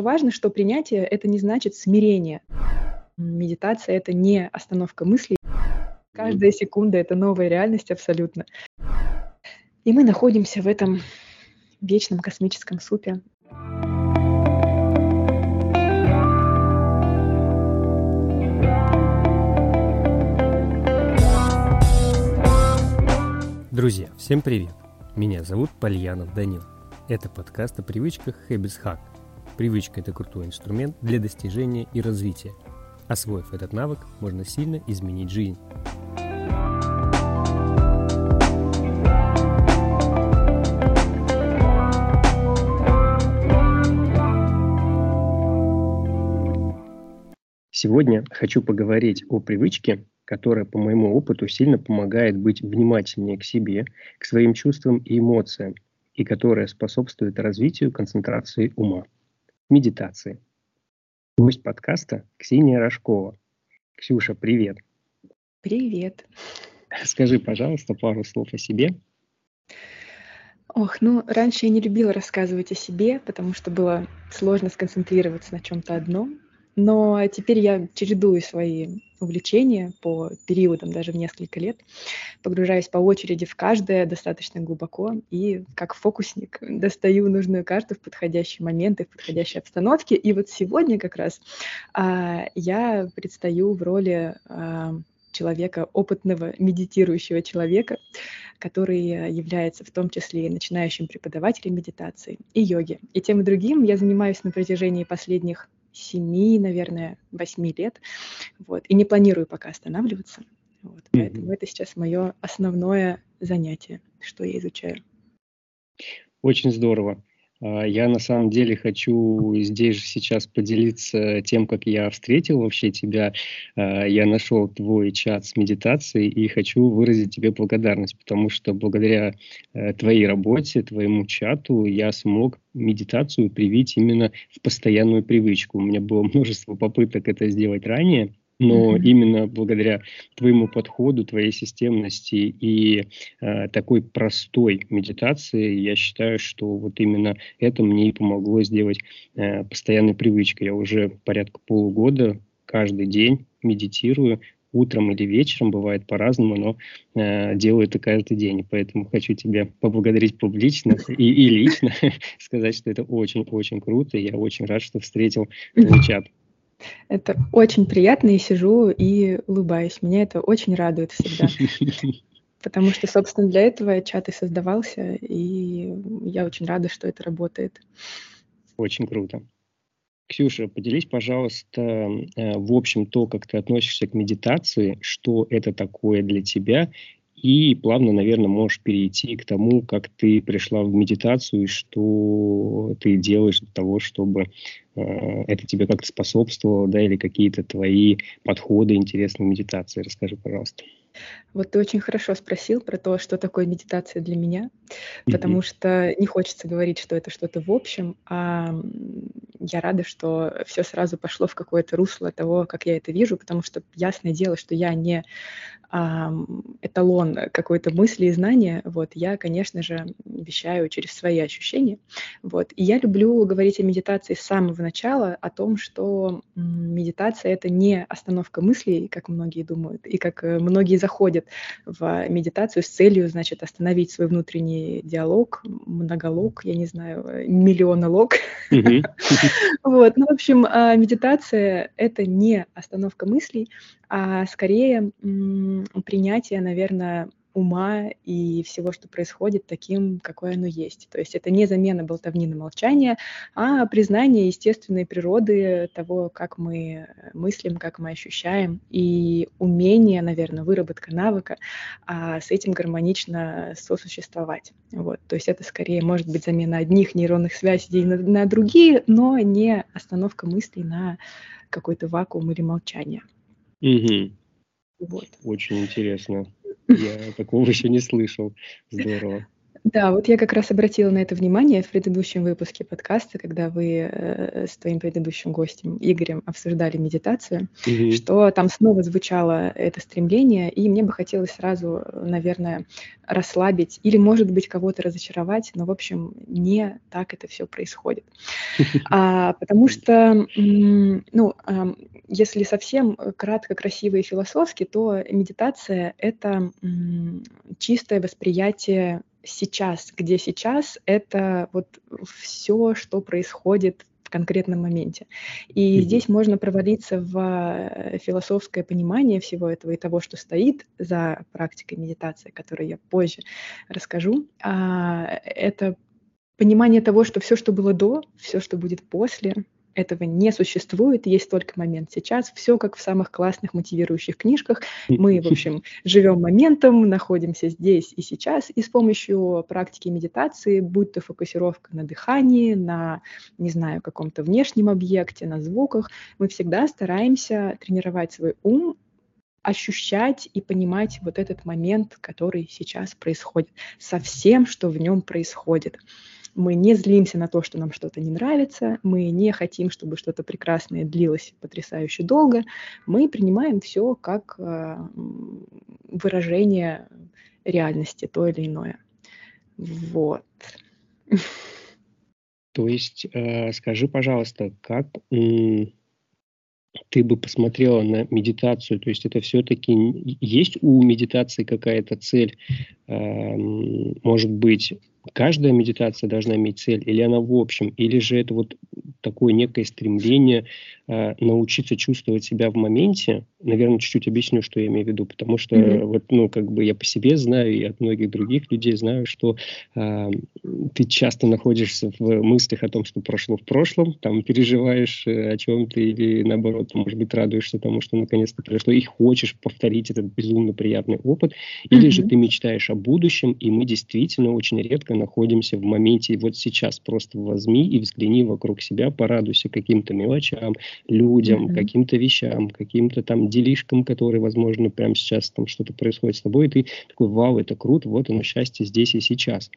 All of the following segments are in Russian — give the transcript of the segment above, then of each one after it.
Важно, что принятие — это не значит смирение. Медитация — это не остановка мыслей. Каждая секунда — это новая реальность абсолютно. И мы находимся в этом вечном космическом супе. Друзья, всем привет! Меня зовут Пальянов Данил. Это подкаст о привычках Habits Hack. Привычка – это крутой инструмент для достижения и развития. Освоив этот навык, можно сильно изменить жизнь. Сегодня хочу поговорить о привычке, которая, по моему опыту, сильно помогает быть внимательнее к себе, к своим чувствам и эмоциям, и которая способствует развитию концентрации ума медитации. Гость подкаста Ксения Рожкова. Ксюша, привет. Привет. Скажи, пожалуйста, пару слов о себе. Ох, ну, раньше я не любила рассказывать о себе, потому что было сложно сконцентрироваться на чем-то одном. Но теперь я чередую свои увлечения по периодам, даже в несколько лет, погружаюсь по очереди в каждое достаточно глубоко и как фокусник достаю нужную карту в подходящий момент и в подходящей обстановке. И вот сегодня как раз а, я предстаю в роли а, человека, опытного медитирующего человека, который является в том числе и начинающим преподавателем медитации и йоги. И тем и другим я занимаюсь на протяжении последних семи, наверное, восьми лет. Вот. И не планирую пока останавливаться. Вот. Mm-hmm. Поэтому это сейчас мое основное занятие, что я изучаю. Очень здорово. А, я на самом деле хочу здесь же сейчас поделиться тем, как я встретил вообще тебя. А, я нашел твой чат с медитацией и хочу выразить тебе благодарность, потому что благодаря э, твоей работе, твоему чату я смог медитацию привить именно в постоянную привычку. У меня было множество попыток это сделать ранее, но mm-hmm. именно благодаря твоему подходу, твоей системности и э, такой простой медитации, я считаю, что вот именно это мне и помогло сделать э, постоянной привычкой. Я уже порядка полугода каждый день медитирую, утром или вечером, бывает по-разному, но э, делаю это каждый день. Поэтому хочу тебя поблагодарить публично и, и лично, сказать, что это очень-очень круто. Я очень рад, что встретил твой чат. Это очень приятно, и сижу и улыбаюсь. Меня это очень радует всегда. Потому что, собственно, для этого чат и создавался, и я очень рада, что это работает. Очень круто. Ксюша, поделись, пожалуйста, э, в общем, то, как ты относишься к медитации, что это такое для тебя, и плавно, наверное, можешь перейти к тому, как ты пришла в медитацию и что ты делаешь для того, чтобы э, это тебе как-то способствовало, да, или какие-то твои подходы интересные медитации. Расскажи, пожалуйста. Вот ты очень хорошо спросил про то, что такое медитация для меня, потому что не хочется говорить, что это что-то в общем, а я рада, что все сразу пошло в какое-то русло того, как я это вижу, потому что ясное дело, что я не а, эталон какой-то мысли и знания, вот, я, конечно же, вещаю через свои ощущения, вот, и я люблю говорить о медитации с самого начала, о том, что медитация — это не остановка мыслей, как многие думают, и как э, многие заходят в медитацию с целью, значит, остановить свой внутренний диалог, монолог, я не знаю, миллионолог. Вот, ну, в общем, а, медитация — это не остановка мыслей, а скорее принятие, наверное, ума и всего, что происходит, таким, какое оно есть. То есть это не замена болтовни молчания, а признание естественной природы того, как мы мыслим, как мы ощущаем, и умение, наверное, выработка навыка а с этим гармонично сосуществовать. Вот. То есть это скорее может быть замена одних нейронных связей на, на другие, но не остановка мыслей на какой-то вакуум или молчание. Угу. Вот. Очень интересно. Я такого еще не слышал. Здорово. Да, вот я как раз обратила на это внимание в предыдущем выпуске подкаста, когда вы э, с твоим предыдущим гостем Игорем обсуждали медитацию, угу. что там снова звучало это стремление, и мне бы хотелось сразу, наверное, расслабить или, может быть, кого-то разочаровать, но, в общем, не так это все происходит. А, потому что, ну, если совсем кратко, красиво и философски, то медитация — это чистое восприятие сейчас, где сейчас это вот все, что происходит в конкретном моменте. И mm-hmm. здесь можно провалиться в э, философское понимание всего этого и того, что стоит за практикой медитации, которую я позже расскажу. А, это понимание того, что все, что было до, все, что будет после, этого не существует, есть только момент сейчас. Все как в самых классных мотивирующих книжках. Мы, в общем, живем моментом, находимся здесь и сейчас, и с помощью практики медитации, будь то фокусировка на дыхании, на, не знаю, каком-то внешнем объекте, на звуках, мы всегда стараемся тренировать свой ум ощущать и понимать вот этот момент, который сейчас происходит, со всем, что в нем происходит. Мы не злимся на то, что нам что-то не нравится, мы не хотим, чтобы что-то прекрасное длилось потрясающе долго. Мы принимаем все как э, выражение реальности, то или иное. Вот. То есть, э, скажи, пожалуйста, как э, ты бы посмотрела на медитацию? То есть это все-таки есть у медитации какая-то цель? Э, может быть, каждая медитация должна иметь цель, или она в общем, или же это вот такое некое стремление э, научиться чувствовать себя в моменте. Наверное, чуть-чуть объясню, что я имею в виду, потому что mm-hmm. вот, ну, как бы я по себе знаю и от многих других людей знаю, что э, ты часто находишься в мыслях о том, что прошло в прошлом, там переживаешь э, о чем-то или наоборот, может быть, радуешься тому, что наконец-то произошло, и хочешь повторить этот безумно приятный опыт, или mm-hmm. же ты мечтаешь о будущем, и мы действительно очень редко находимся в моменте, и вот сейчас просто возьми и взгляни вокруг себя, порадуйся каким-то мелочам, людям, mm-hmm. каким-то вещам, каким-то там делишкам, которые, возможно, прямо сейчас там что-то происходит с тобой, и ты такой, вау, это круто, вот оно счастье здесь и сейчас.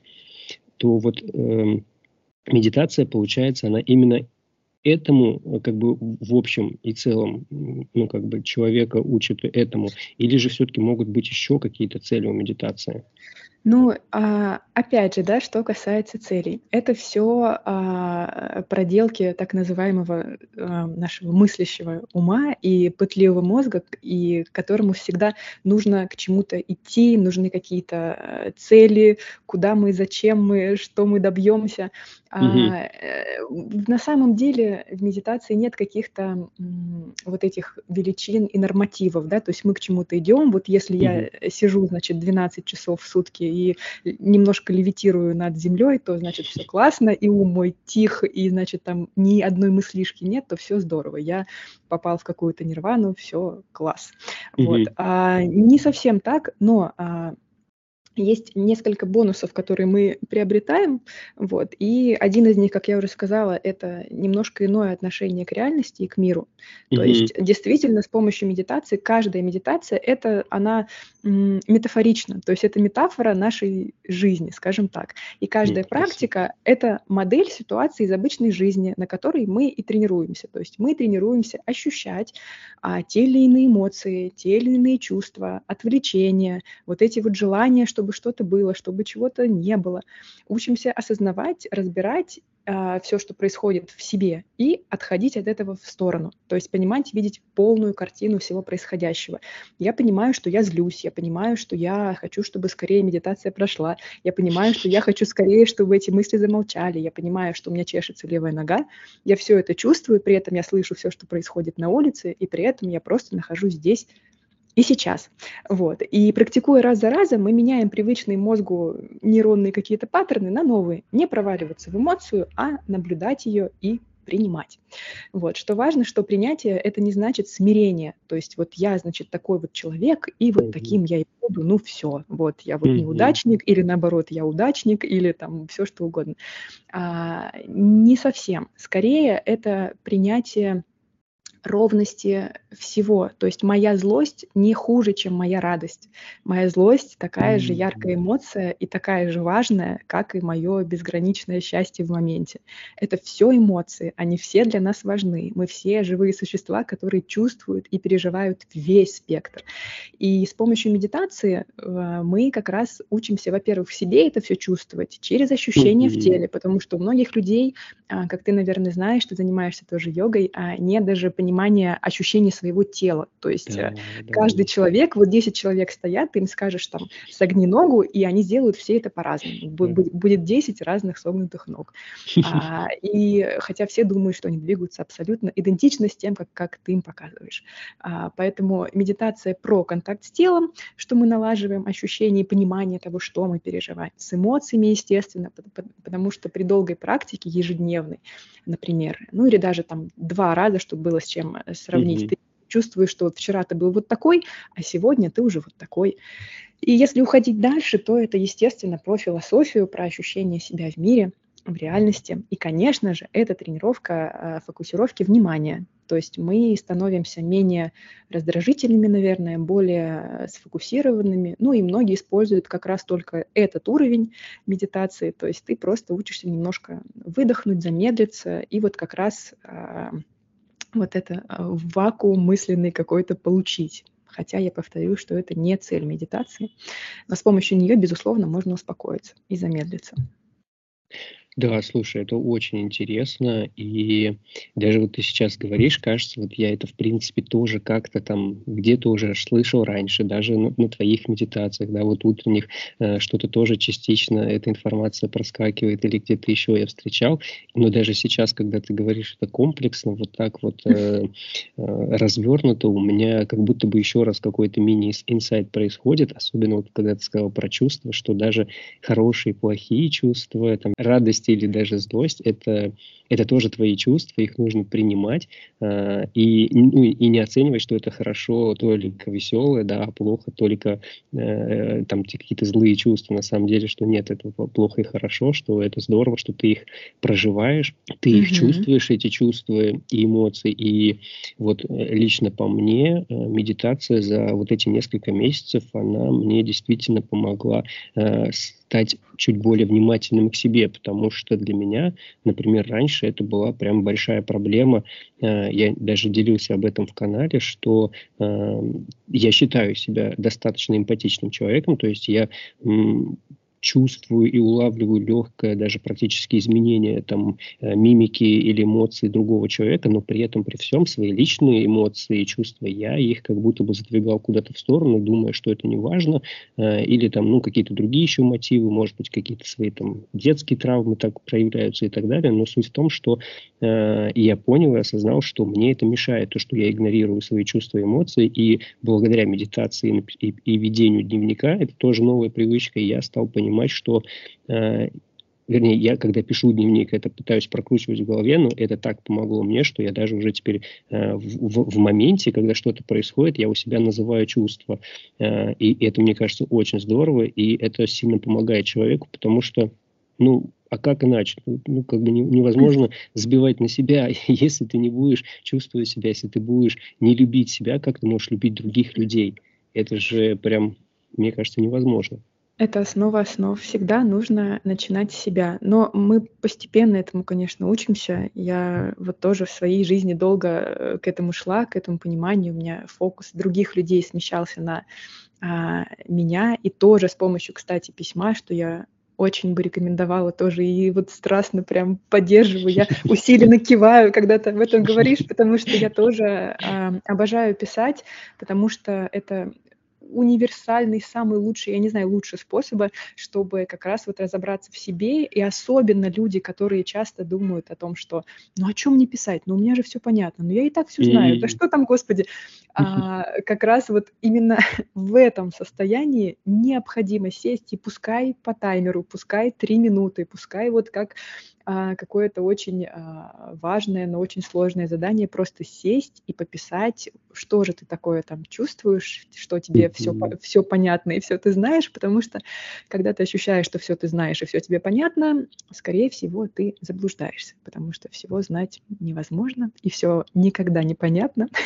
То вот э, медитация, получается, она именно этому, как бы в общем и целом, ну, как бы человека учат этому, или же все-таки могут быть еще какие-то цели у медитации? Ну, а, опять же, да, что касается целей. Это все а, проделки так называемого а, нашего мыслящего ума и пытливого мозга, и которому всегда нужно к чему-то идти, нужны какие-то цели, куда мы, зачем мы, что мы добьемся. Угу. На самом деле в медитации нет каких-то вот этих величин и нормативов, да, то есть мы к чему-то идем. Вот если угу. я сижу, значит, 12 часов в сутки и немножко левитирую над землей, то значит все классно, и ум мой тих, и значит там ни одной мыслишки нет, то все здорово. Я попал в какую-то нирвану, все класс. Mm-hmm. Вот. А, не совсем так, но а, есть несколько бонусов, которые мы приобретаем, вот, и один из них, как я уже сказала, это немножко иное отношение к реальности и к миру. Mm-hmm. То есть действительно с помощью медитации, каждая медитация, это она м, метафорична, то есть это метафора нашей жизни, скажем так. И каждая mm-hmm. практика — это модель ситуации из обычной жизни, на которой мы и тренируемся. То есть мы тренируемся ощущать а, те или иные эмоции, те или иные чувства, отвлечения, вот эти вот желания, что чтобы что-то было, чтобы чего-то не было. Учимся осознавать, разбирать а, все, что происходит в себе, и отходить от этого в сторону. То есть понимать, видеть полную картину всего происходящего. Я понимаю, что я злюсь, я понимаю, что я хочу, чтобы скорее медитация прошла, я понимаю, что я хочу скорее, чтобы эти мысли замолчали, я понимаю, что у меня чешется левая нога, я все это чувствую, при этом я слышу все, что происходит на улице, и при этом я просто нахожусь здесь и сейчас. Вот. И практикуя раз за разом, мы меняем привычные мозгу нейронные какие-то паттерны на новые. Не проваливаться в эмоцию, а наблюдать ее и принимать. Вот. Что важно, что принятие — это не значит смирение. То есть вот я, значит, такой вот человек, и вот mm-hmm. таким я и буду, ну все. Вот я вот mm-hmm. неудачник, или наоборот, я удачник, или там все что угодно. А, не совсем. Скорее, это принятие ровности всего. То есть моя злость не хуже, чем моя радость. Моя злость такая же яркая эмоция и такая же важная, как и мое безграничное счастье в моменте. Это все эмоции, они все для нас важны. Мы все живые существа, которые чувствуют и переживают весь спектр. И с помощью медитации э, мы как раз учимся, во-первых, в себе это все чувствовать через ощущения в теле, потому что у многих людей, а, как ты, наверное, знаешь, ты занимаешься тоже йогой, а нет даже понимания понимание ощущения своего тела. То есть да, э, да, каждый да. человек, вот 10 человек стоят, ты им скажешь там согни ногу, и они сделают все это по-разному. Будет, будет 10 разных согнутых ног. А, и хотя все думают, что они двигаются абсолютно идентично с тем, как, как ты им показываешь. А, поэтому медитация про контакт с телом, что мы налаживаем ощущение и понимание того, что мы переживаем. С эмоциями, естественно, потому что при долгой практике, ежедневной, например, ну или даже там два раза, чтобы было с чем чем э, сравнить. Mm-hmm. Ты чувствуешь, что вот вчера ты был вот такой, а сегодня ты уже вот такой. И если уходить дальше, то это, естественно, про философию, про ощущение себя в мире, в реальности. И, конечно же, это тренировка э, фокусировки внимания. То есть мы становимся менее раздражительными, наверное, более э, сфокусированными. Ну и многие используют как раз только этот уровень медитации. То есть ты просто учишься немножко выдохнуть, замедлиться и вот как раз вот это а, вакуум мысленный какой-то получить. Хотя я повторю, что это не цель медитации, но с помощью нее, безусловно, можно успокоиться и замедлиться. Да, слушай, это очень интересно, и даже вот ты сейчас говоришь, кажется, вот я это, в принципе, тоже как-то там где-то уже слышал раньше, даже на, на твоих медитациях, да, вот утренних, э, что-то тоже частично эта информация проскакивает, или где-то еще я встречал, но даже сейчас, когда ты говоришь это комплексно, вот так вот э, э, развернуто, у меня как будто бы еще раз какой-то мини-инсайт происходит, особенно вот когда ты сказал про чувства, что даже хорошие, плохие чувства, там, радость радость или даже злость, это, это тоже твои чувства, их нужно принимать э, и, ну, и не оценивать, что это хорошо только веселое, да, а плохо только э, там какие-то злые чувства. На самом деле, что нет, это плохо и хорошо, что это здорово, что ты их проживаешь, ты mm-hmm. их чувствуешь, эти чувства и эмоции. И вот э, лично по мне э, медитация за вот эти несколько месяцев, она мне действительно помогла э, стать чуть более внимательным к себе, потому что для меня, например, раньше это была прям большая проблема. Э, я даже делился об этом в канале, что э, я считаю себя достаточно эмпатичным человеком, то есть я чувствую и улавливаю легкое, даже практически изменение там, э, мимики или эмоций другого человека, но при этом при всем свои личные эмоции и чувства я их как будто бы задвигал куда-то в сторону, думая, что это не важно, э, или там, ну, какие-то другие еще мотивы, может быть, какие-то свои там детские травмы так проявляются и так далее, но суть в том, что э, я понял и осознал, что мне это мешает, то, что я игнорирую свои чувства и эмоции, и благодаря медитации и, и ведению дневника, это тоже новая привычка, и я стал понимать, понимать, что э, вернее, я, когда пишу дневник, это пытаюсь прокручивать в голове, но это так помогло мне, что я даже уже теперь э, в, в моменте, когда что-то происходит, я у себя называю чувства. Э, и это, мне кажется, очень здорово, и это сильно помогает человеку, потому что, ну, а как иначе? Ну, ну как бы не, невозможно сбивать на себя, если ты не будешь чувствовать себя, если ты будешь не любить себя, как ты можешь любить других людей? Это же прям, мне кажется, невозможно. Это основа основ. Всегда нужно начинать с себя. Но мы постепенно этому, конечно, учимся. Я вот тоже в своей жизни долго э, к этому шла, к этому пониманию. У меня фокус других людей смещался на а, меня. И тоже с помощью, кстати, письма, что я очень бы рекомендовала тоже и вот страстно прям поддерживаю. Я усиленно киваю, когда ты об этом говоришь, потому что я тоже э, обожаю писать, потому что это универсальный, самый лучший, я не знаю, лучший способа, чтобы как раз вот разобраться в себе, и особенно люди, которые часто думают о том, что, ну о чем мне писать, ну у меня же все понятно, ну я и так все знаю, да что там, господи, а, как раз вот именно в этом состоянии необходимо сесть и пускай по таймеру, пускай три минуты, пускай вот как какое-то очень а, важное, но очень сложное задание просто сесть и пописать, что же ты такое там чувствуешь, что тебе все, все понятно и все ты знаешь, потому что когда ты ощущаешь, что все ты знаешь и все тебе понятно, скорее всего, ты заблуждаешься, потому что всего знать невозможно и все никогда непонятно.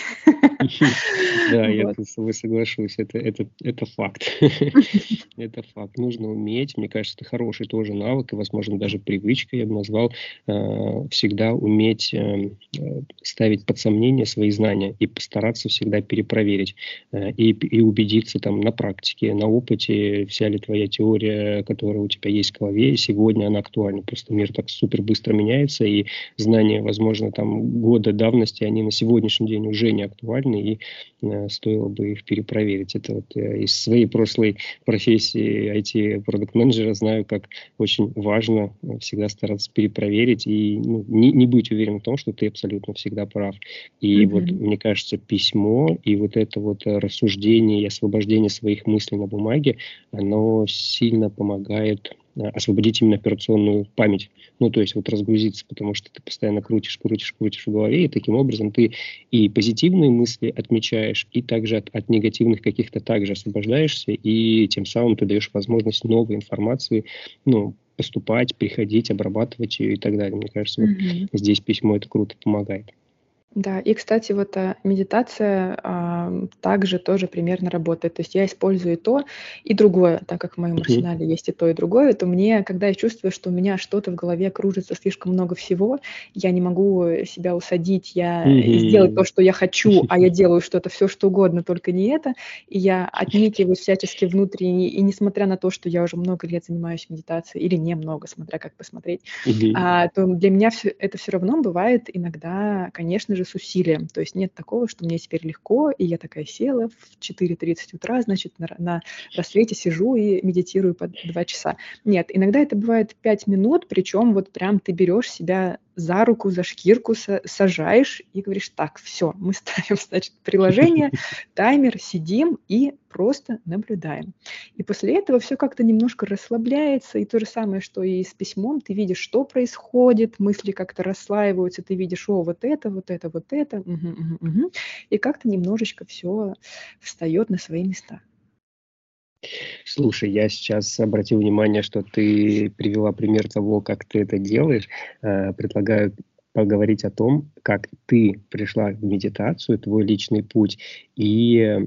Да, я с тобой соглашусь, это факт. Это факт. Нужно уметь, мне кажется, это хороший тоже навык, и, возможно, даже привычка, я бы назвал, э, всегда уметь э, ставить под сомнение свои знания и постараться всегда перепроверить э, и, и убедиться там на практике, на опыте, вся ли твоя теория, которая у тебя есть в голове, сегодня она актуальна. Просто мир так супер быстро меняется, и знания, возможно, там года давности, они на сегодняшний день уже не актуальны, и стоило бы их перепроверить. Это вот из своей прошлой профессии IT-продукт-менеджера знаю, как очень важно всегда стараться перепроверить и ну, не, не быть уверен в том, что ты абсолютно всегда прав. И mm-hmm. вот, мне кажется, письмо и вот это вот рассуждение и освобождение своих мыслей на бумаге, оно сильно помогает Э, освободить именно операционную память. Ну, то есть вот разгрузиться, потому что ты постоянно крутишь, крутишь, крутишь в голове, и таким образом ты и позитивные мысли отмечаешь, и также от, от негативных каких-то также освобождаешься, и тем самым ты даешь возможность новой информации, ну, поступать, приходить, обрабатывать ее и так далее. Мне кажется, mm-hmm. вот здесь письмо это круто помогает. Да, и, кстати, вот а, медитация а, также тоже примерно работает. То есть я использую и то, и другое, так как в моем арсенале есть и то, и другое, то мне, когда я чувствую, что у меня что-то в голове кружится слишком много всего, я не могу себя усадить, я сделать то, что я хочу, а я делаю что-то, все что угодно, только не это, и я отникиваюсь всячески внутренне, и несмотря на то, что я уже много лет занимаюсь медитацией, или немного, смотря как посмотреть, а, то для меня все, это все равно бывает иногда, конечно же, с усилием. То есть нет такого, что мне теперь легко, и я такая села в 4.30 утра, значит, на, на рассвете сижу и медитирую по 2 часа. Нет, иногда это бывает 5 минут, причем вот прям ты берешь себя за руку, за шкирку сажаешь и говоришь, так, все, мы ставим, значит, приложение, таймер, сидим и просто наблюдаем. И после этого все как-то немножко расслабляется, и то же самое, что и с письмом, ты видишь, что происходит, мысли как-то расслаиваются, ты видишь, о, вот это, вот это, вот это, угу, угу, угу, и как-то немножечко все встает на свои места. Слушай, я сейчас обратил внимание, что ты привела пример того, как ты это делаешь. Э, предлагаю поговорить о том, как ты пришла в медитацию, твой личный путь, и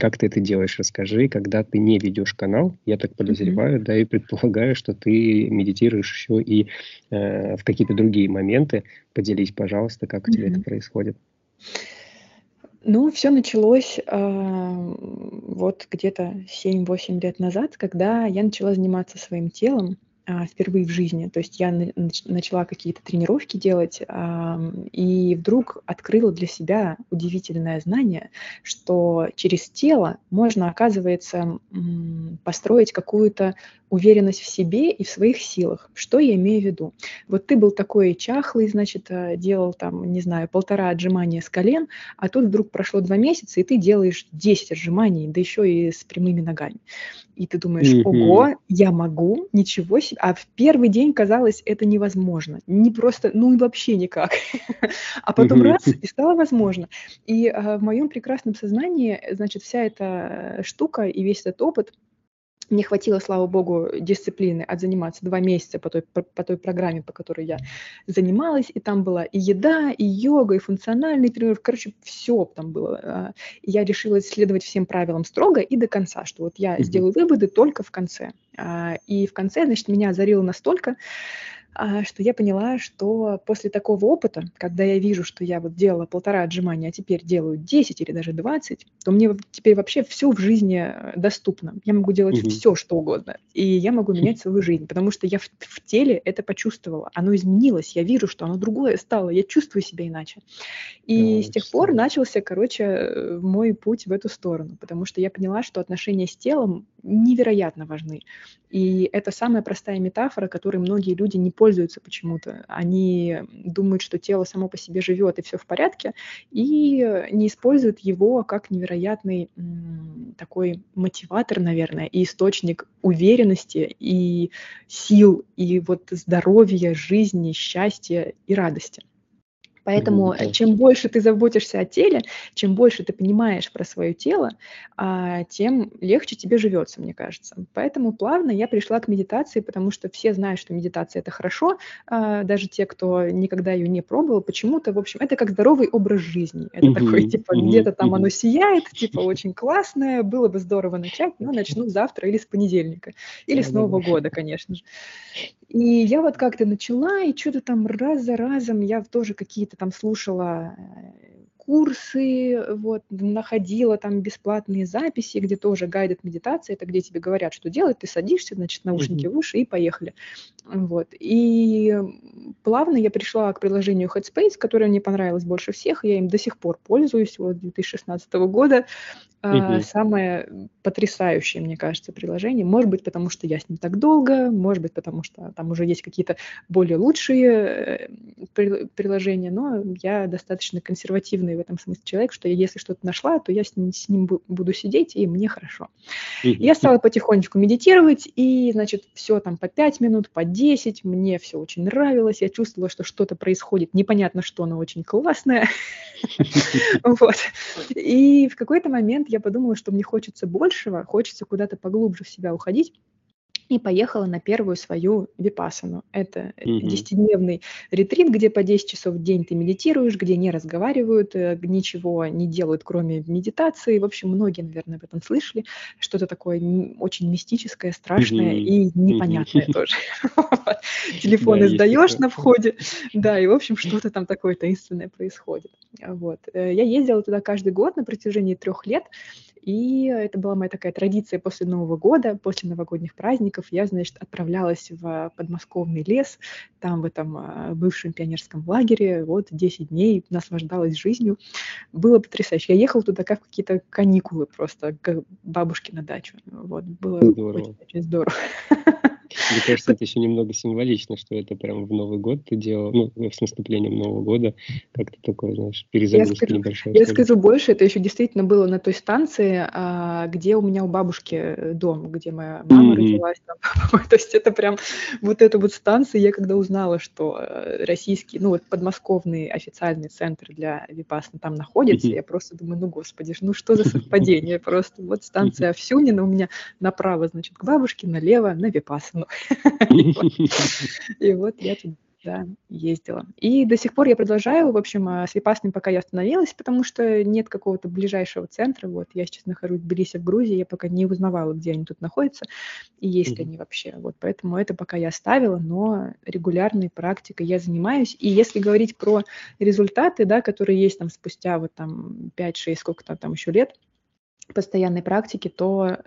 как ты это делаешь. Расскажи, когда ты не ведешь канал, я так подозреваю, mm-hmm. да, и предполагаю, что ты медитируешь еще и э, в какие-то другие моменты. Поделись, пожалуйста, как у mm-hmm. тебя это происходит. Ну, все началось а, вот где-то 7-8 лет назад, когда я начала заниматься своим телом впервые в жизни. То есть я начала какие-то тренировки делать, а, и вдруг открыла для себя удивительное знание, что через тело можно, оказывается, построить какую-то уверенность в себе и в своих силах. Что я имею в виду? Вот ты был такой чахлый, значит, э, делал там, не знаю, полтора отжимания с колен, а тут вдруг прошло два месяца, и ты делаешь 10 отжиманий, да еще и с прямыми ногами. И ты думаешь, ого, я могу, ничего себе. А в первый день казалось, это невозможно. Не просто, ну вообще никак. А потом раз, и стало возможно. И э, в моем прекрасном сознании, значит, вся эта штука и весь этот опыт – мне хватило, слава богу, дисциплины отзаниматься два месяца по той, по, по той программе, по которой я занималась, и там была и еда, и йога, и функциональный тренировки, короче, все там было. А, я решила следовать всем правилам строго и до конца, что вот я сделаю выводы только в конце. А, и в конце, значит, меня озарило настолько, что я поняла, что после такого опыта, когда я вижу, что я вот делала полтора отжимания, а теперь делаю 10 или даже 20, то мне теперь вообще все в жизни э, доступно. Я могу делать угу. все, что угодно. И я могу менять свою жизнь, потому что я в, в теле это почувствовала. Оно изменилось, я вижу, что оно другое стало, я чувствую себя иначе. И да, с тех пор начался, короче, э, мой путь в эту сторону, потому что я поняла, что отношения с телом невероятно важны. И это самая простая метафора, которой многие люди не пользуются почему-то. Они думают, что тело само по себе живет и все в порядке, и не используют его как невероятный такой мотиватор, наверное, и источник уверенности и сил, и вот здоровья, жизни, счастья и радости. Поэтому mm-hmm. чем больше ты заботишься о теле, чем больше ты понимаешь про свое тело, а, тем легче тебе живется, мне кажется. Поэтому плавно я пришла к медитации, потому что все знают, что медитация это хорошо, а, даже те, кто никогда ее не пробовал, почему-то, в общем, это как здоровый образ жизни. Это mm-hmm. такой, типа, mm-hmm. где-то там оно сияет, типа, очень классное, было бы здорово начать, но начну завтра или с понедельника, или с Нового года, конечно же. И я вот как-то начала, и что-то там раз за разом я тоже какие-то там слушала э, курсы, вот, находила там бесплатные записи, где тоже гайдед медитации, это где тебе говорят, что делать, ты садишься, значит, наушники mm-hmm. в уши и поехали. Вот. И плавно я пришла к приложению Headspace, которое мне понравилось больше всех, я им до сих пор пользуюсь, вот, 2016 года. Mm-hmm. Самое потрясающее, мне кажется, приложение. Может быть, потому что я с ним так долго, может быть, потому что там уже есть какие-то более лучшие э, приложения, но я достаточно консервативный в этом смысле человек, что если что-то нашла, то я с ним, с ним буду сидеть, и мне хорошо. Mm-hmm. Я стала потихонечку медитировать, и, значит, все там по 5 минут, по 10, мне все очень нравилось, я чувствовала, что что-то происходит, непонятно что, но очень классное. Вот. И в какой-то момент я подумала, что мне хочется большего, хочется куда-то поглубже в себя уходить и поехала на первую свою випасану. Это десятидневный mm ретрит, где по 10 часов в день ты медитируешь, где не разговаривают, э, ничего не делают, кроме медитации. В общем, многие, наверное, об этом слышали. Что-то такое очень мистическое, страшное mm-hmm. и непонятное mm-hmm. тоже. Телефон издаешь на входе, да, и, в общем, что-то там такое таинственное происходит. Вот. Э, я ездила туда каждый год на протяжении трех лет, и это была моя такая традиция после Нового года, после новогодних праздников. Я, значит, отправлялась в подмосковный лес, там в этом а, бывшем пионерском лагере, вот 10 дней наслаждалась жизнью. Было потрясающе. Я ехала туда как в какие-то каникулы просто, к бабушке на дачу. Вот, было здорово. очень, очень здорово. Мне кажется, это еще немного символично, что это прям в Новый год ты делал, ну, с наступлением Нового года, как-то такое, знаешь, перезагрузка я небольшая. Я скажу больше, это еще действительно было на той станции, а, где у меня у бабушки э, дом, где моя мама mm-hmm. родилась. Там. То есть это прям вот эта вот станция, я когда узнала, что э, российский, ну вот подмосковный официальный центр для Випасна там находится, mm-hmm. я просто думаю, ну господи, ну что за совпадение, просто вот станция Овсюнина у меня направо, значит, к бабушке, налево на Випасну. И вот я туда ездила. И до сих пор я продолжаю, в общем, а, с Випасным пока я остановилась, потому что нет какого-то ближайшего центра. Вот я сейчас нахожусь в Тбилиси, в Грузии, я пока не узнавала, где они тут находятся и есть ли они вообще. Вот поэтому это пока я оставила, но регулярной практикой я занимаюсь. И если говорить про результаты, да, которые есть там спустя вот там 5-6, сколько-то там еще лет, постоянной практики, то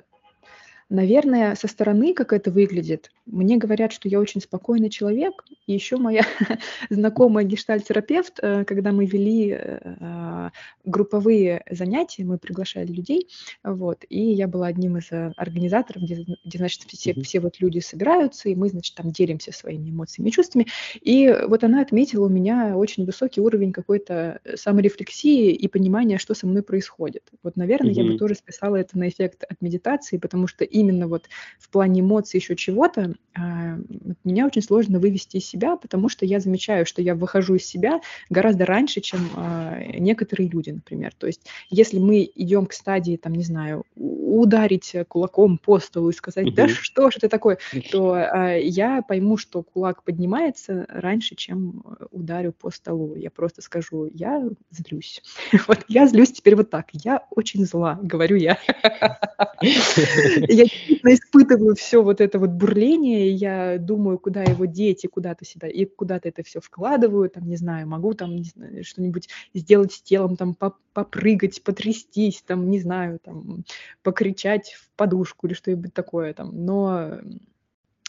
Наверное, со стороны, как это выглядит, мне говорят, что я очень спокойный человек. И еще моя знакомая гештальтерапевт, э, когда мы вели э, а, групповые занятия, мы приглашали людей, вот, и я была одним из э, организаторов, где, где значит, все, все вот люди собираются, и мы, значит, там делимся своими эмоциями и чувствами. И вот она отметила у меня очень высокий уровень какой-то саморефлексии и понимания, что со мной происходит. Вот, наверное, я бы тоже списала это на эффект от медитации, потому что и именно вот в плане эмоций еще чего-то, а, меня очень сложно вывести из себя, потому что я замечаю, что я выхожу из себя гораздо раньше, чем а, некоторые люди, например. То есть если мы идем к стадии, там, не знаю, ударить кулаком по столу и сказать, да что же это такое, то а, я пойму, что кулак поднимается раньше, чем ударю по столу. Я просто скажу, я злюсь. Вот я злюсь теперь вот так. Я очень зла, говорю я. Я испытываю все вот это вот бурление, и я думаю, куда его деть, и куда-то сюда, и куда-то это все вкладываю, там, не знаю, могу там что-нибудь сделать с телом, там, попрыгать, потрястись, там, не знаю, там, покричать в подушку или что-нибудь такое там, но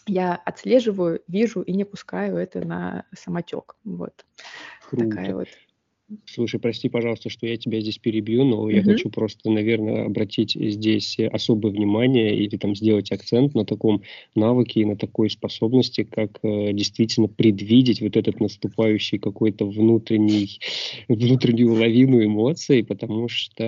я отслеживаю, вижу и не пускаю это на самотек. Вот. Круто. Такая вот Слушай, прости, пожалуйста, что я тебя здесь перебью, но я хочу просто, наверное, обратить здесь особое внимание или там сделать акцент на таком навыке и на такой способности, как э, действительно предвидеть вот этот наступающий какой-то внутренний, внутреннюю лавину эмоций, потому что,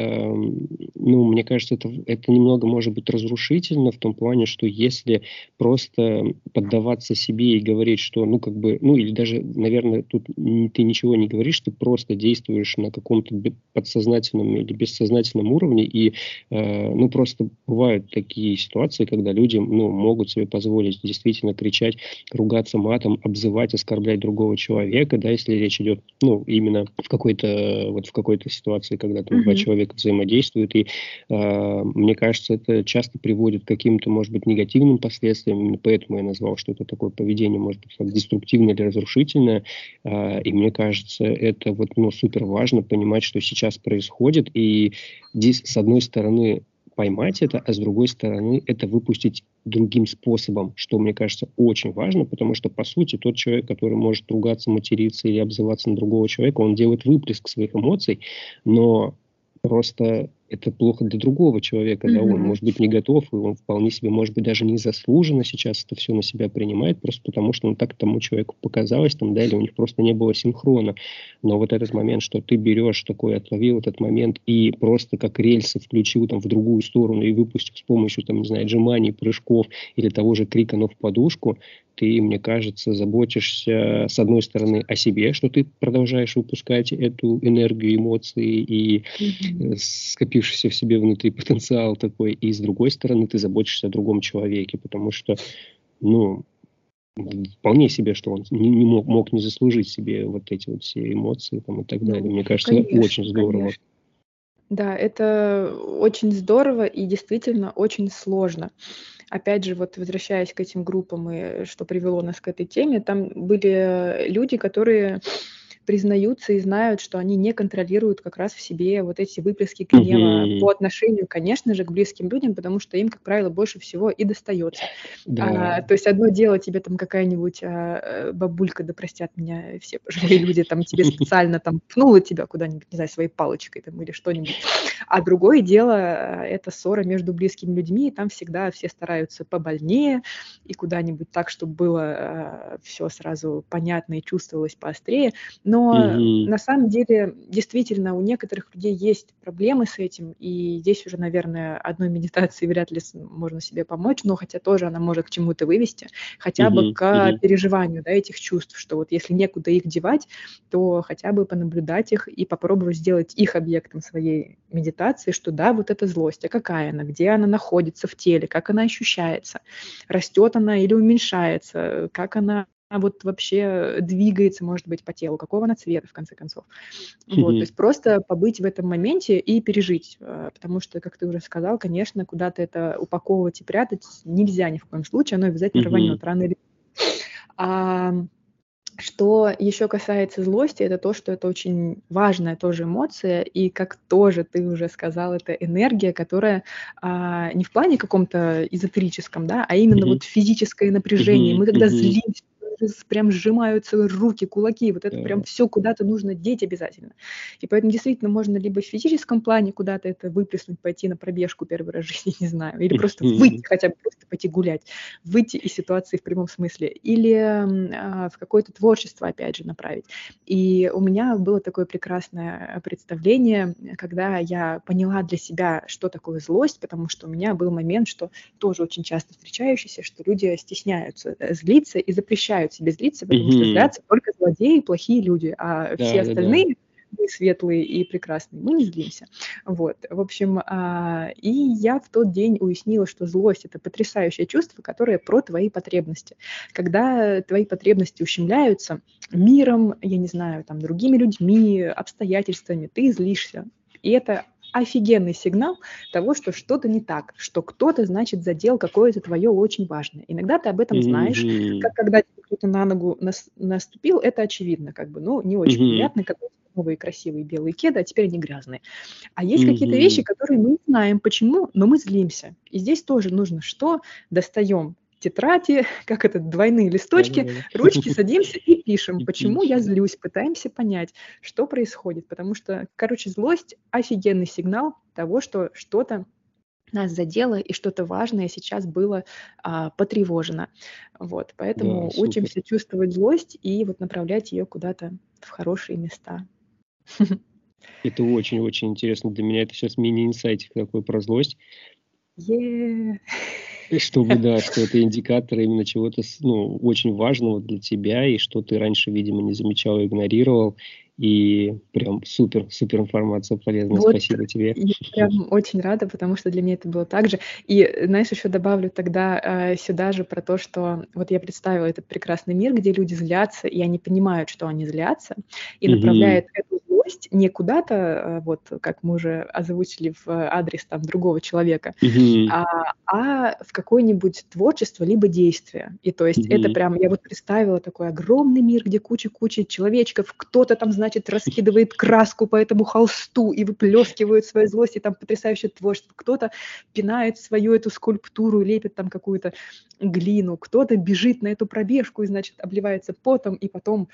ну, мне кажется, это, это немного может быть разрушительно в том плане, что если просто поддаваться себе и говорить, что, ну, как бы, ну, или даже, наверное, тут ты ничего не говоришь, ты просто действуешь на каком-то подсознательном или бессознательном уровне, и, э, ну, просто бывают такие ситуации, когда люди, ну, могут себе позволить действительно кричать, ругаться матом, обзывать, оскорблять другого человека, да, если речь идет, ну, именно в какой-то, вот в какой-то ситуации, когда там mm-hmm. два человека взаимодействуют, и э, мне кажется, это часто приводит к каким-то, может быть, негативным последствиям, именно поэтому я назвал, что это такое поведение, может быть, деструктивное или разрушительное, э, и мне кажется, это вот, ну, супер важно понимать, что сейчас происходит, и здесь, с одной стороны, поймать это, а с другой стороны это выпустить другим способом, что, мне кажется, очень важно, потому что, по сути, тот человек, который может ругаться, материться или обзываться на другого человека, он делает выплеск своих эмоций, но просто это плохо для другого человека, mm-hmm. да, он может быть не готов, и он вполне себе, может быть, даже незаслуженно сейчас это все на себя принимает, просто потому что он так тому человеку показалось, там, да, или у них просто не было синхрона. Но вот этот момент, что ты берешь такой, отловил этот момент и просто как рельсы включил там в другую сторону и выпустил с помощью, там, не знаю, отжиманий, прыжков или того же крика, но в подушку, ты, мне кажется, заботишься, с одной стороны, о себе, что ты продолжаешь выпускать эту энергию, эмоции и mm-hmm. скопившийся в себе внутри потенциал такой, и с другой стороны, ты заботишься о другом человеке, потому что, ну, вполне себе, что он не, не мог, мог не заслужить себе вот эти вот все эмоции там, и так ну, далее. Мне кажется, конечно, очень здорово. Конечно. Да, это очень здорово и действительно очень сложно опять же, вот возвращаясь к этим группам и что привело нас к этой теме, там были люди, которые признаются и знают, что они не контролируют как раз в себе вот эти выплески гнева mm-hmm. по отношению, конечно же, к близким людям, потому что им, как правило, больше всего и достается. Да. А, то есть одно дело тебе там какая-нибудь а, бабулька, да простят меня все пожилые люди, там тебе специально там пнула тебя куда-нибудь, не знаю, своей палочкой там или что-нибудь. А другое дело а, это ссора между близкими людьми, и там всегда все стараются побольнее и куда-нибудь так, чтобы было а, все сразу понятно и чувствовалось поострее. Но но угу. на самом деле действительно у некоторых людей есть проблемы с этим, и здесь уже, наверное, одной медитации вряд ли можно себе помочь, но хотя тоже она может к чему-то вывести, хотя угу. бы к угу. переживанию да, этих чувств, что вот если некуда их девать, то хотя бы понаблюдать их и попробовать сделать их объектом своей медитации, что да, вот эта злость, а какая она, где она находится в теле, как она ощущается, растет она или уменьшается, как она вот вообще двигается, может быть, по телу, какого она цвета, в конце концов. Вот, то есть просто побыть в этом моменте и пережить, э, потому что, как ты уже сказал, конечно, куда-то это упаковывать и прятать нельзя ни в коем случае, оно обязательно рванет рано или а, что еще касается злости, это то, что это очень важная тоже эмоция, и как тоже ты уже сказал, это энергия, которая а, не в плане каком-то эзотерическом, да, а именно mm-hmm. вот физическое напряжение. Mm-hmm. Мы когда mm-hmm. злимся, прям сжимаются руки, кулаки, вот это прям все куда-то нужно деть обязательно. И поэтому действительно можно либо в физическом плане куда-то это выплеснуть, пойти на пробежку первый раз в жизни, не знаю, или просто выйти, хотя бы просто пойти гулять, выйти из ситуации в прямом смысле, или а, в какое-то творчество, опять же, направить. И у меня было такое прекрасное представление, когда я поняла для себя, что такое злость, потому что у меня был момент, что тоже очень часто встречающийся, что люди стесняются э, злиться и запрещают позволяют себе злиться, потому mm-hmm. что злятся только злодеи и плохие люди, а да, все остальные... Да, да мы светлые и прекрасные, мы не злимся. Вот, в общем, а, и я в тот день уяснила, что злость — это потрясающее чувство, которое про твои потребности. Когда твои потребности ущемляются миром, я не знаю, там, другими людьми, обстоятельствами, ты злишься. И это офигенный сигнал того, что что-то не так, что кто-то, значит, задел какое-то твое очень важное. Иногда ты об этом знаешь, mm-hmm. как когда кто-то на ногу нас, наступил, это очевидно, как бы, ну, не очень mm-hmm. приятно, когда новые красивые белые кеды, а теперь они грязные. А есть mm-hmm. какие-то вещи, которые мы не знаем почему, но мы злимся. И здесь тоже нужно что? Достаем тетради, как это, двойные листочки, ручки, садимся и пишем, почему я злюсь, пытаемся понять, что происходит, потому что, короче, злость – офигенный сигнал того, что что-то нас задело и что-то важное сейчас было а, потревожено. Вот, поэтому да, учимся чувствовать злость и вот направлять ее куда-то в хорошие места. Это очень-очень интересно для меня. Это сейчас мини-инсайтик такой про злость. Yeah. Чтобы, да, что это индикатор именно чего-то ну, очень важного для тебя, и что ты раньше, видимо, не замечал и игнорировал. И прям супер, супер информация полезная. Вот Спасибо тебе. Я прям очень рада, потому что для меня это было так же. И, знаешь, еще добавлю тогда э, сюда же про то, что вот я представила этот прекрасный мир, где люди злятся, и они понимают, что они злятся, и направляют mm-hmm. эту злость не куда-то, э, вот как мы уже озвучили в адрес там другого человека, mm-hmm. а, а в какое-нибудь творчество либо действие. И то есть mm-hmm. это прям, я вот представила такой огромный мир, где куча-куча человечков, кто-то там, значит, раскидывает краску по этому холсту и выплескивает свою злость, и там потрясающее творчество. Кто-то пинает свою эту скульптуру, лепит там какую-то глину, кто-то бежит на эту пробежку и, значит, обливается потом, и потом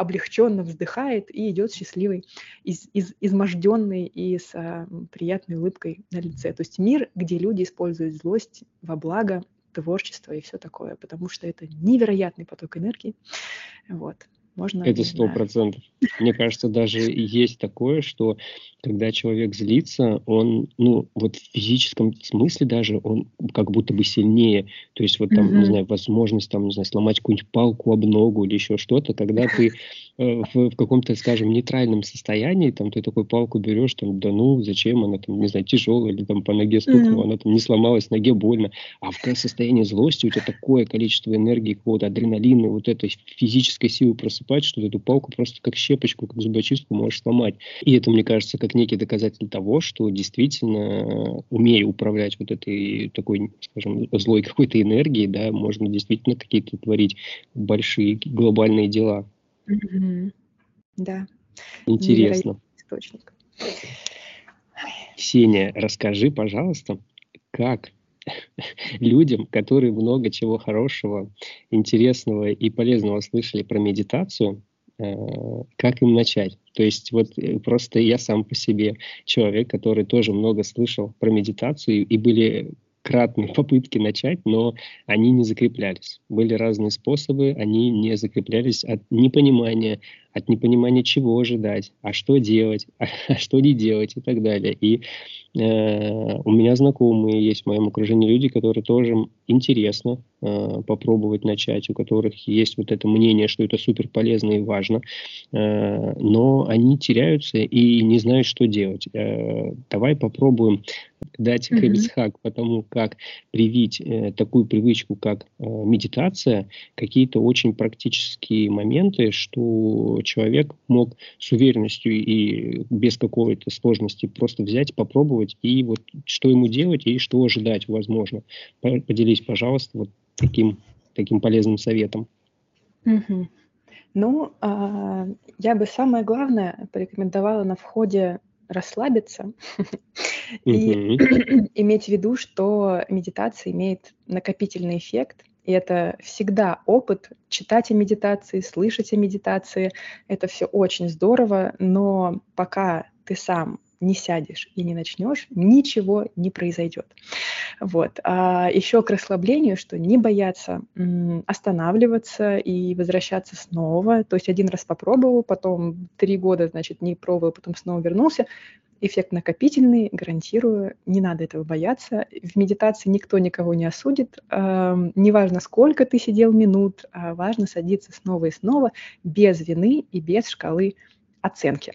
облегченно вздыхает и идет счастливый, из, из, изможденный и с а, приятной улыбкой на лице. То есть мир, где люди используют злость во благо творчества и все такое, потому что это невероятный поток энергии. Вот. Можно, это сто процентов. Мне кажется, даже есть такое, что когда человек злится, он, ну, вот в физическом смысле даже, он как будто бы сильнее. То есть вот там, mm-hmm. не знаю, возможность там, не знаю, сломать какую-нибудь палку об ногу или еще что-то, когда ты э, в, в каком-то, скажем, нейтральном состоянии, там ты такую палку берешь, там, да ну, зачем она там, не знаю, тяжелая или там по ноге стукнула, mm-hmm. она там не сломалась, ноге больно. А в состоянии злости у тебя такое количество энергии, какого-то адреналина, вот этой физической силы просыпать, что ты эту палку просто как щепочку, как зубочистку можешь сломать. И это, мне кажется, как некий доказатель того, что действительно, умея управлять вот этой такой, скажем, злой какой-то энергией, да, можно действительно какие-то творить большие глобальные дела. Mm-hmm. Да. Интересно. Источник. Ксения, расскажи, пожалуйста, как людям, которые много чего хорошего, интересного и полезного слышали про медитацию, э, как им начать? То есть вот э, просто я сам по себе человек, который тоже много слышал про медитацию и были кратные попытки начать, но они не закреплялись. Были разные способы, они не закреплялись от непонимания, от непонимания, чего ожидать, а что делать, а, а что не делать и так далее. И э, у меня знакомые есть в моем окружении люди, которые тоже интересно э, попробовать начать, у которых есть вот это мнение, что это супер полезно и важно, э, но они теряются и не знают, что делать. Э, давай попробуем дать mm-hmm. по тому, как привить э, такую привычку, как э, медитация, какие-то очень практические моменты, что человек мог с уверенностью и без какой-то сложности просто взять, попробовать, и вот что ему делать и что ожидать, возможно. Поделись, пожалуйста, вот таким, таким полезным советом. Угу. Ну, а, я бы самое главное порекомендовала на входе расслабиться и иметь в виду, что медитация имеет накопительный эффект, и это всегда опыт читать о медитации, слышать о медитации. Это все очень здорово, но пока ты сам не сядешь и не начнешь, ничего не произойдет. Вот. А еще к расслаблению, что не бояться останавливаться и возвращаться снова. То есть один раз попробовал, потом три года, значит, не пробовал, потом снова вернулся эффект накопительный, гарантирую, не надо этого бояться. В медитации никто никого не осудит, э, неважно, сколько ты сидел минут, а важно садиться снова и снова без вины и без шкалы оценки.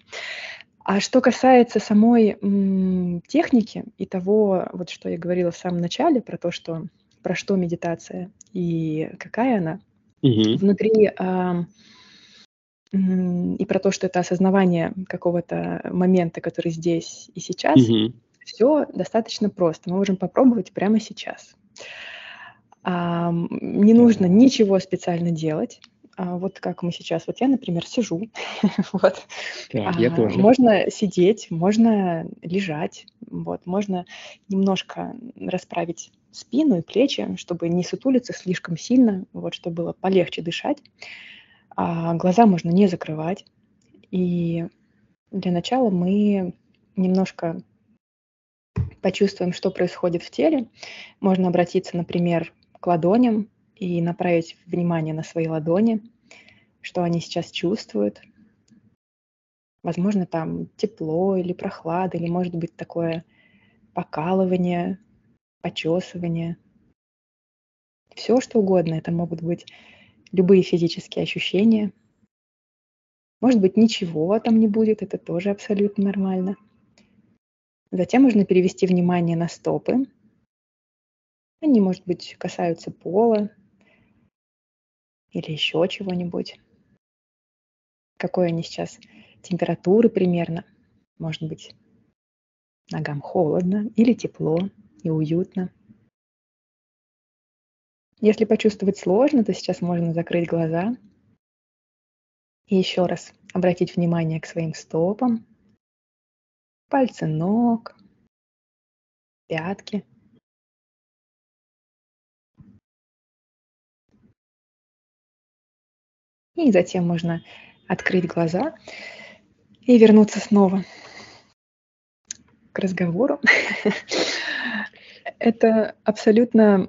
А что касается самой м, техники и того, вот что я говорила в самом начале, про то, что про что медитация и какая она, угу. внутри э, и про то, что это осознавание какого-то момента, который здесь и сейчас, угу. все достаточно просто. Мы можем попробовать прямо сейчас. Не нужно ничего специально делать. а, вот как мы сейчас. Вот я, например, сижу. вот. Так, я А, тоже. можно сидеть, можно лежать, вот, можно немножко расправить спину и плечи, чтобы не сутулиться слишком сильно, вот, чтобы было полегче дышать. А глаза можно не закрывать. И для начала мы немножко почувствуем, что происходит в теле. Можно обратиться, например, к ладоням и направить внимание на свои ладони, что они сейчас чувствуют. Возможно, там тепло или прохлада, или может быть такое покалывание, почесывание. Все что угодно. Это могут быть любые физические ощущения. Может быть, ничего там не будет, это тоже абсолютно нормально. Затем можно перевести внимание на стопы. Они, может быть, касаются пола или еще чего-нибудь. Какой они сейчас температуры примерно. Может быть, ногам холодно или тепло и уютно. Если почувствовать сложно, то сейчас можно закрыть глаза и еще раз обратить внимание к своим стопам, пальцы ног, пятки. И затем можно открыть глаза и вернуться снова к разговору. Это абсолютно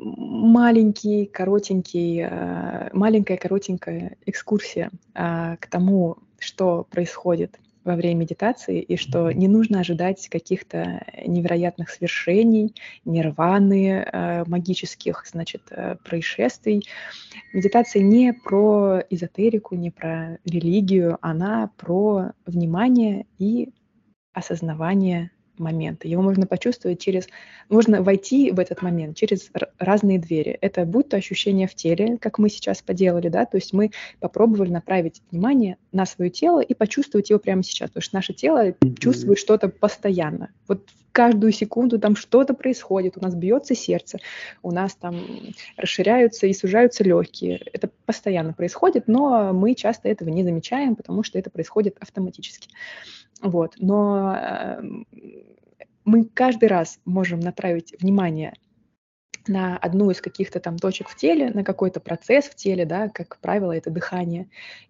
маленький, коротенький, а, маленькая, коротенькая экскурсия а, к тому, что происходит во время медитации, и что не нужно ожидать каких-то невероятных свершений, нирваны, э, магических, значит, э, происшествий. Медитация не про эзотерику, не про религию, она про внимание и осознавание момента. Его можно почувствовать через... Можно войти в этот момент через разные двери. Это будь то ощущение в теле, как мы сейчас поделали, да, то есть мы попробовали направить внимание на свое тело и почувствовать его прямо сейчас, потому что наше тело чувствует что-то постоянно. Вот каждую секунду там что-то происходит, у нас бьется сердце, у нас там расширяются и сужаются легкие. Это постоянно происходит, но мы часто этого не замечаем, потому что это происходит автоматически. Вот. Но эм, мы каждый раз можем направить внимание на одну из каких-то там точек в теле, на какой-то процесс в теле, да, как правило, это дыхание,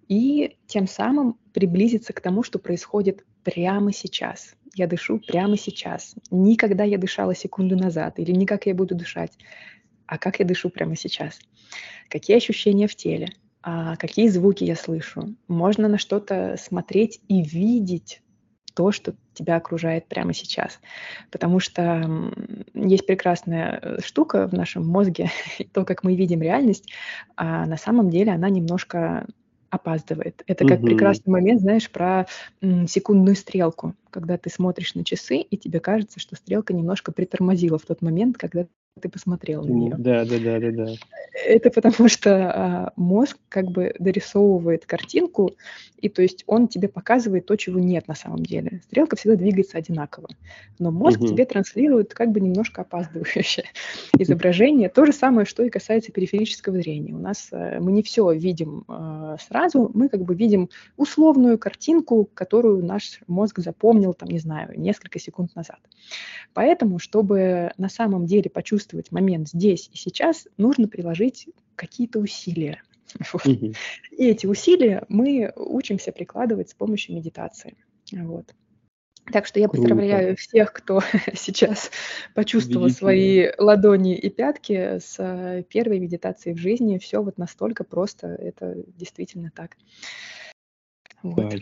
и тем самым приблизиться к тому, что происходит прямо сейчас. Я дышу прямо сейчас. Никогда я дышала секунду назад, или не как я буду дышать, а как я дышу прямо сейчас. Какие ощущения в теле, а какие звуки я слышу. Можно на что-то смотреть и видеть то, что тебя окружает прямо сейчас. Потому что есть прекрасная э, штука в нашем мозге, то, как мы видим реальность, а на самом деле она немножко опаздывает. Это как угу. прекрасный момент, знаешь, про м, секундную стрелку, когда ты смотришь на часы, и тебе кажется, что стрелка немножко притормозила в тот момент, когда ты посмотрел на нее. Да, да, да, да, да. Это потому что а, мозг как бы дорисовывает картинку, и то есть он тебе показывает то, чего нет на самом деле. Стрелка всегда двигается одинаково, но мозг угу. тебе транслирует как бы немножко опаздывающее изображение. То же самое, что и касается периферического зрения. У нас а, мы не все видим а, сразу, мы как бы видим условную картинку, которую наш мозг запомнил, там, не знаю, несколько секунд назад. Поэтому, чтобы на самом деле почувствовать почувствовать момент здесь и сейчас, нужно приложить какие-то усилия. Вот. Mm-hmm. И эти усилия мы учимся прикладывать с помощью медитации. Вот. Так что я поздравляю Круто. всех, кто сейчас почувствовал свои ладони и пятки с э, первой медитацией в жизни. Все вот настолько просто, это действительно так. Вот.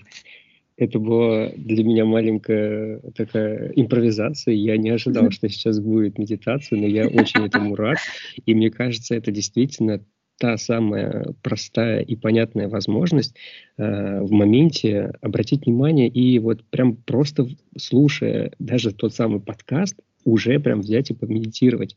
Это была для меня маленькая такая импровизация. Я не ожидал, что сейчас будет медитация, но я очень этому рад. И мне кажется, это действительно та самая простая и понятная возможность э, в моменте обратить внимание и вот прям просто слушая даже тот самый подкаст, уже прям взять и помедитировать.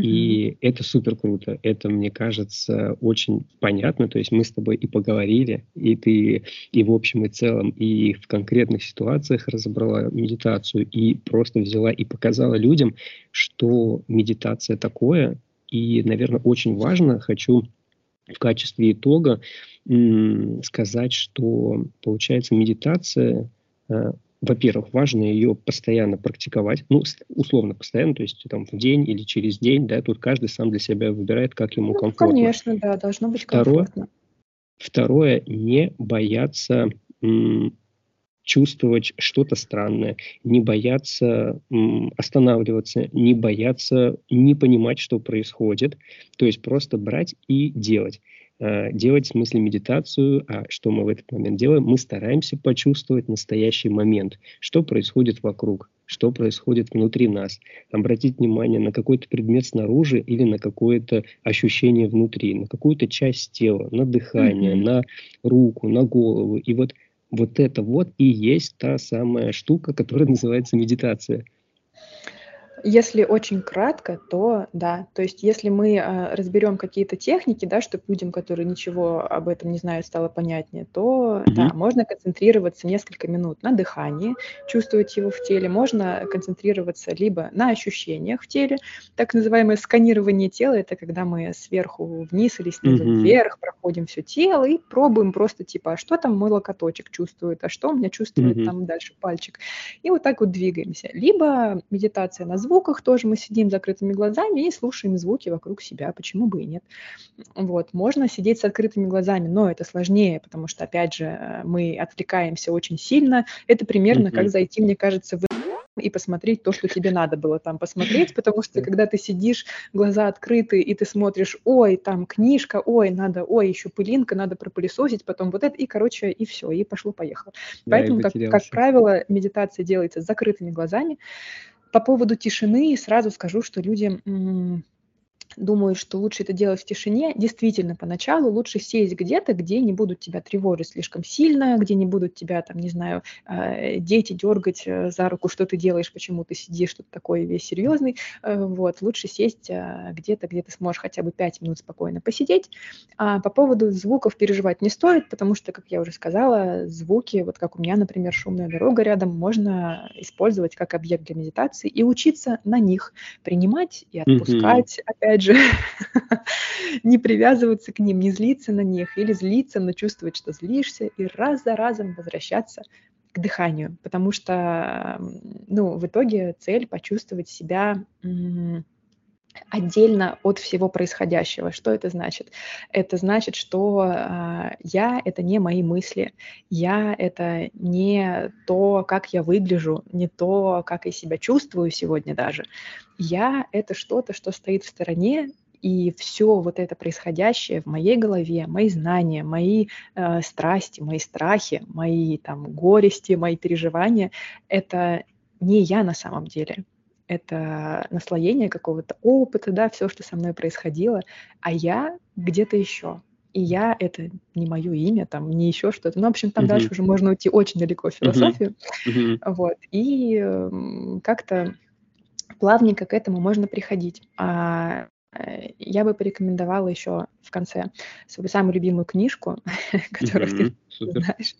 И это супер круто. Это, мне кажется, очень понятно. То есть мы с тобой и поговорили, и ты и в общем и целом, и в конкретных ситуациях разобрала медитацию, и просто взяла и показала людям, что медитация такое. И, наверное, очень важно, хочу в качестве итога сказать, что получается медитация, э, во-первых, важно ее постоянно практиковать, ну, условно постоянно, то есть там в день или через день, да, тут каждый сам для себя выбирает, как ему ну, комфортно. Конечно, да, должно быть комфортно. Второе, второе не бояться чувствовать что-то странное, не бояться останавливаться, не бояться не понимать, что происходит, то есть просто брать и делать. Э, делать в смысле медитацию, а что мы в этот момент делаем? Мы стараемся почувствовать настоящий момент, что происходит вокруг, что происходит внутри нас, обратить внимание на какой-то предмет снаружи или на какое-то ощущение внутри, на какую-то часть тела, на дыхание, mm-hmm. на руку, на голову. И вот вот это вот и есть та самая штука, которая называется медитация. Если очень кратко, то да. То есть если мы э, разберем какие-то техники, да, чтобы людям, которые ничего об этом не знают, стало понятнее, то mm-hmm. да, можно концентрироваться несколько минут на дыхании, чувствовать его в теле. Можно концентрироваться либо на ощущениях в теле, так называемое сканирование тела. Это когда мы сверху вниз или снизу mm-hmm. вверх проходим все тело и пробуем просто типа, а что там мой локоточек чувствует, а что у меня чувствует mm-hmm. там дальше пальчик. И вот так вот двигаемся. Либо медитация на звук звуках тоже мы сидим закрытыми глазами и слушаем звуки вокруг себя, почему бы и нет. Вот, можно сидеть с открытыми глазами, но это сложнее, потому что, опять же, э, мы отвлекаемся очень сильно. Это примерно mm-hmm. как зайти, мне кажется, в и посмотреть то, что тебе надо было там посмотреть, потому что когда ты сидишь, глаза открыты, и ты смотришь, ой, там книжка, ой, надо, ой, еще пылинка, надо пропылесосить, потом вот это, и, короче, и все, и пошло-поехало. Да, Поэтому, как, как правило, медитация делается с закрытыми глазами, по поводу тишины сразу скажу, что люди думаю, что лучше это делать в тишине. Действительно, поначалу лучше сесть где-то, где не будут тебя тревожить слишком сильно, где не будут тебя, там, не знаю, э, дети дергать э, за руку, что ты делаешь, почему ты сидишь, что-то такое весь серьезный. Э, вот, лучше сесть где-то, где ты сможешь хотя бы 5 минут спокойно посидеть. А по поводу звуков переживать не стоит, потому что, как я уже сказала, звуки, вот как у меня, например, шумная дорога рядом, можно использовать как объект для медитации и учиться на них принимать и отпускать, mm-hmm. опять опять же, не привязываться к ним, не злиться на них или злиться, но чувствовать, что злишься, и раз за разом возвращаться к дыханию, потому что, ну, в итоге цель почувствовать себя отдельно от всего происходящего. Что это значит? Это значит, что э, я — это не мои мысли, я — это не то, как я выгляжу, не то, как я себя чувствую сегодня даже. Я — это что-то, что стоит в стороне, и все вот это происходящее в моей голове, мои знания, мои э, страсти, мои страхи, мои там горести, мои переживания — это не я на самом деле это наслоение какого-то опыта, да, все, что со мной происходило, а я где-то еще. И я это не мое имя, там, не еще что-то. Ну, в общем, там uh-huh. дальше уже можно уйти очень далеко в философию. Uh-huh. Uh-huh. Вот. И э, как-то плавненько к этому можно приходить. А Э, я бы порекомендовала еще в конце свою самую любимую книжку, которую mm-hmm. Ты знаешь.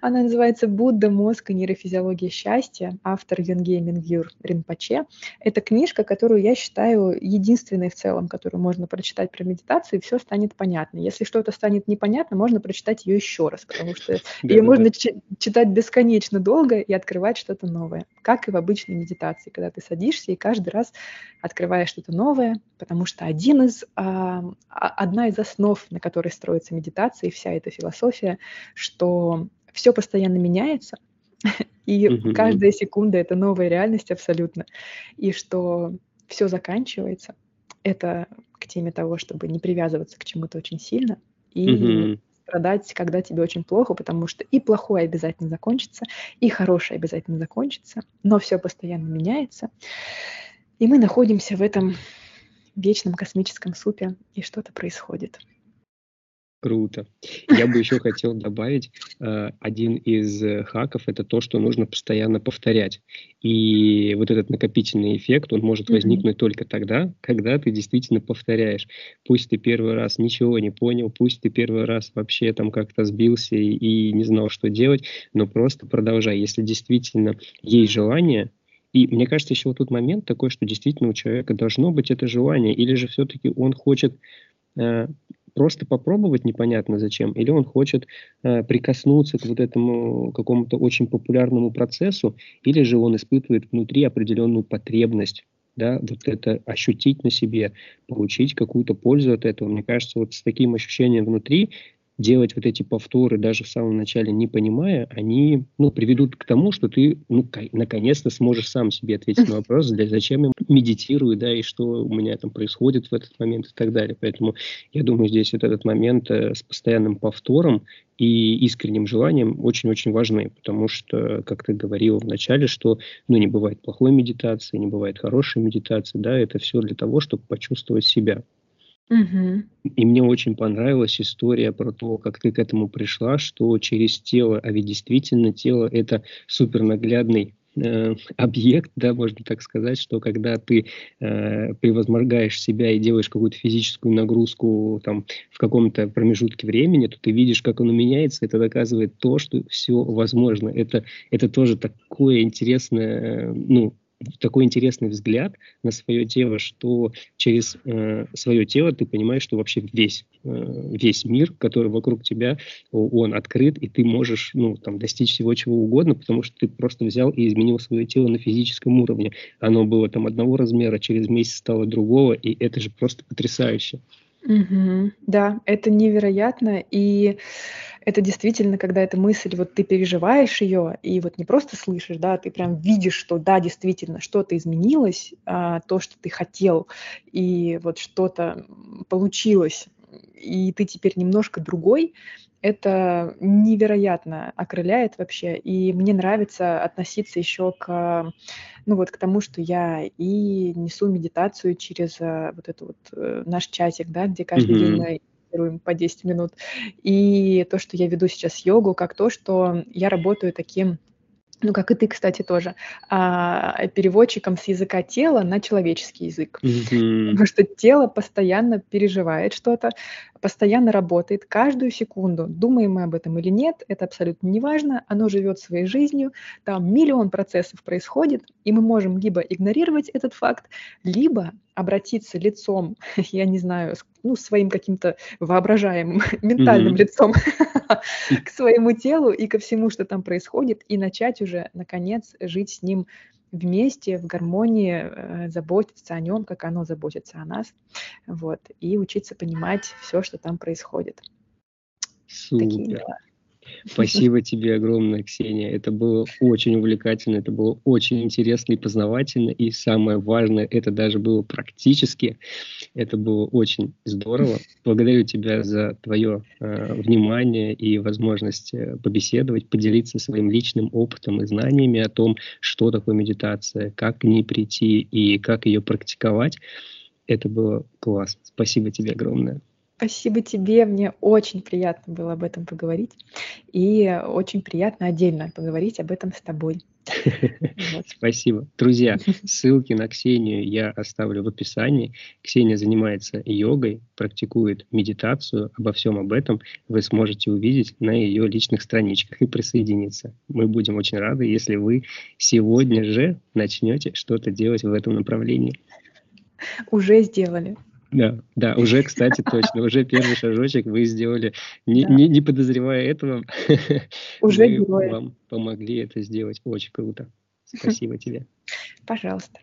Она называется «Будда, мозг и нейрофизиология счастья», автор Юнгей Мингюр Ринпоче. Это книжка, которую я считаю единственной в целом, которую можно прочитать про медитацию, и все станет понятно. Если что-то станет непонятно, можно прочитать ее еще раз, потому что ее можно читать бесконечно долго и открывать что-то новое, как и в обычной медитации, когда ты садишься и каждый раз открываешь что-то новое, потому что один из, а, одна из основ, на которой строится медитация и вся эта философия, что все постоянно меняется, и mm-hmm. каждая секунда это новая реальность абсолютно, и что все заканчивается. Это к теме того, чтобы не привязываться к чему-то очень сильно и mm-hmm. страдать, когда тебе очень плохо, потому что и плохое обязательно закончится, и хорошее обязательно закончится, но все постоянно меняется. И мы находимся в этом вечном космическом супе, и что-то происходит. Круто. Я бы еще хотел добавить, э, один из э, хаков – это то, что нужно постоянно повторять. И вот этот накопительный эффект, он может возникнуть mm-hmm. только тогда, когда ты действительно повторяешь. Пусть ты первый раз ничего не понял, пусть ты первый раз вообще там как-то сбился и, и не знал, что делать, но просто продолжай. Если действительно есть желание, и мне кажется, еще вот тут момент такой, что действительно у человека должно быть это желание, или же все-таки он хочет э, просто попробовать непонятно зачем, или он хочет э, прикоснуться к вот этому какому-то очень популярному процессу, или же он испытывает внутри определенную потребность да, вот это ощутить на себе, получить какую-то пользу от этого. Мне кажется, вот с таким ощущением внутри делать вот эти повторы даже в самом начале не понимая, они ну, приведут к тому, что ты ну, наконец-то сможешь сам себе ответить на вопрос, для, зачем я медитирую, да, и что у меня там происходит в этот момент и так далее. Поэтому я думаю, здесь вот этот момент э, с постоянным повтором и искренним желанием очень-очень важны, потому что, как ты говорил в начале, что ну, не бывает плохой медитации, не бывает хорошей медитации, да, это все для того, чтобы почувствовать себя. И мне очень понравилась история про то, как ты к этому пришла, что через тело, а ведь действительно тело это супер наглядный э, объект, да, можно так сказать, что когда ты э, превозмогаешь себя и делаешь какую-то физическую нагрузку там в каком-то промежутке времени, то ты видишь, как оно меняется, это доказывает то, что все возможно. Это, это тоже такое интересное, э, ну, такой интересный взгляд на свое тело, что через э, свое тело ты понимаешь, что вообще весь, э, весь мир, который вокруг тебя, он открыт, и ты можешь ну, там, достичь всего чего угодно, потому что ты просто взял и изменил свое тело на физическом уровне. Оно было там одного размера, через месяц стало другого, и это же просто потрясающе. Мгм. Да, это невероятно. И это действительно, когда эта мысль, вот ты переживаешь ее, и вот не просто слышишь, да, ты прям видишь, что да, действительно, что-то изменилось, а, то, что ты хотел, и вот что-то получилось, и ты теперь немножко другой, это невероятно окрыляет вообще. И мне нравится относиться еще к, ну вот к тому, что я и несу медитацию через э, вот этот вот э, наш чатик, да, где каждый день мы медитируем по 10 минут. И то, что я веду сейчас йогу, как то, что я работаю таким ну, как и ты, кстати, тоже, а, переводчиком с языка тела на человеческий язык. Mm-hmm. Потому что тело постоянно переживает что-то, постоянно работает каждую секунду. Думаем мы об этом или нет, это абсолютно не важно. Оно живет своей жизнью, там миллион процессов происходит, и мы можем либо игнорировать этот факт, либо обратиться лицом, я не знаю, ну, своим каким-то воображаемым ментальным mm-hmm. лицом к своему телу и ко всему, что там происходит, и начать уже, наконец, жить с ним вместе, в гармонии, э, заботиться о нем, как оно заботится о нас, вот, и учиться понимать все, что там происходит. Супер. Такие дела. Спасибо тебе огромное, Ксения. Это было очень увлекательно, это было очень интересно и познавательно. И самое важное, это даже было практически. Это было очень здорово. Благодарю тебя за твое э, внимание и возможность э, побеседовать, поделиться своим личным опытом и знаниями о том, что такое медитация, как к ней прийти и как ее практиковать. Это было классно. Спасибо тебе огромное. Спасибо тебе, мне очень приятно было об этом поговорить, и очень приятно отдельно поговорить об этом с тобой. Спасибо. Друзья, ссылки на Ксению я оставлю в описании. Ксения занимается йогой, практикует медитацию. Обо всем об этом вы сможете увидеть на ее личных страничках и присоединиться. Мы будем очень рады, если вы сегодня же начнете что-то делать в этом направлении. Уже сделали. Да, да, уже, кстати, точно, уже первый шажочек вы сделали, не, да. не, не подозревая этого, уже мы вам помогли это сделать. Очень круто. Спасибо тебе. Пожалуйста.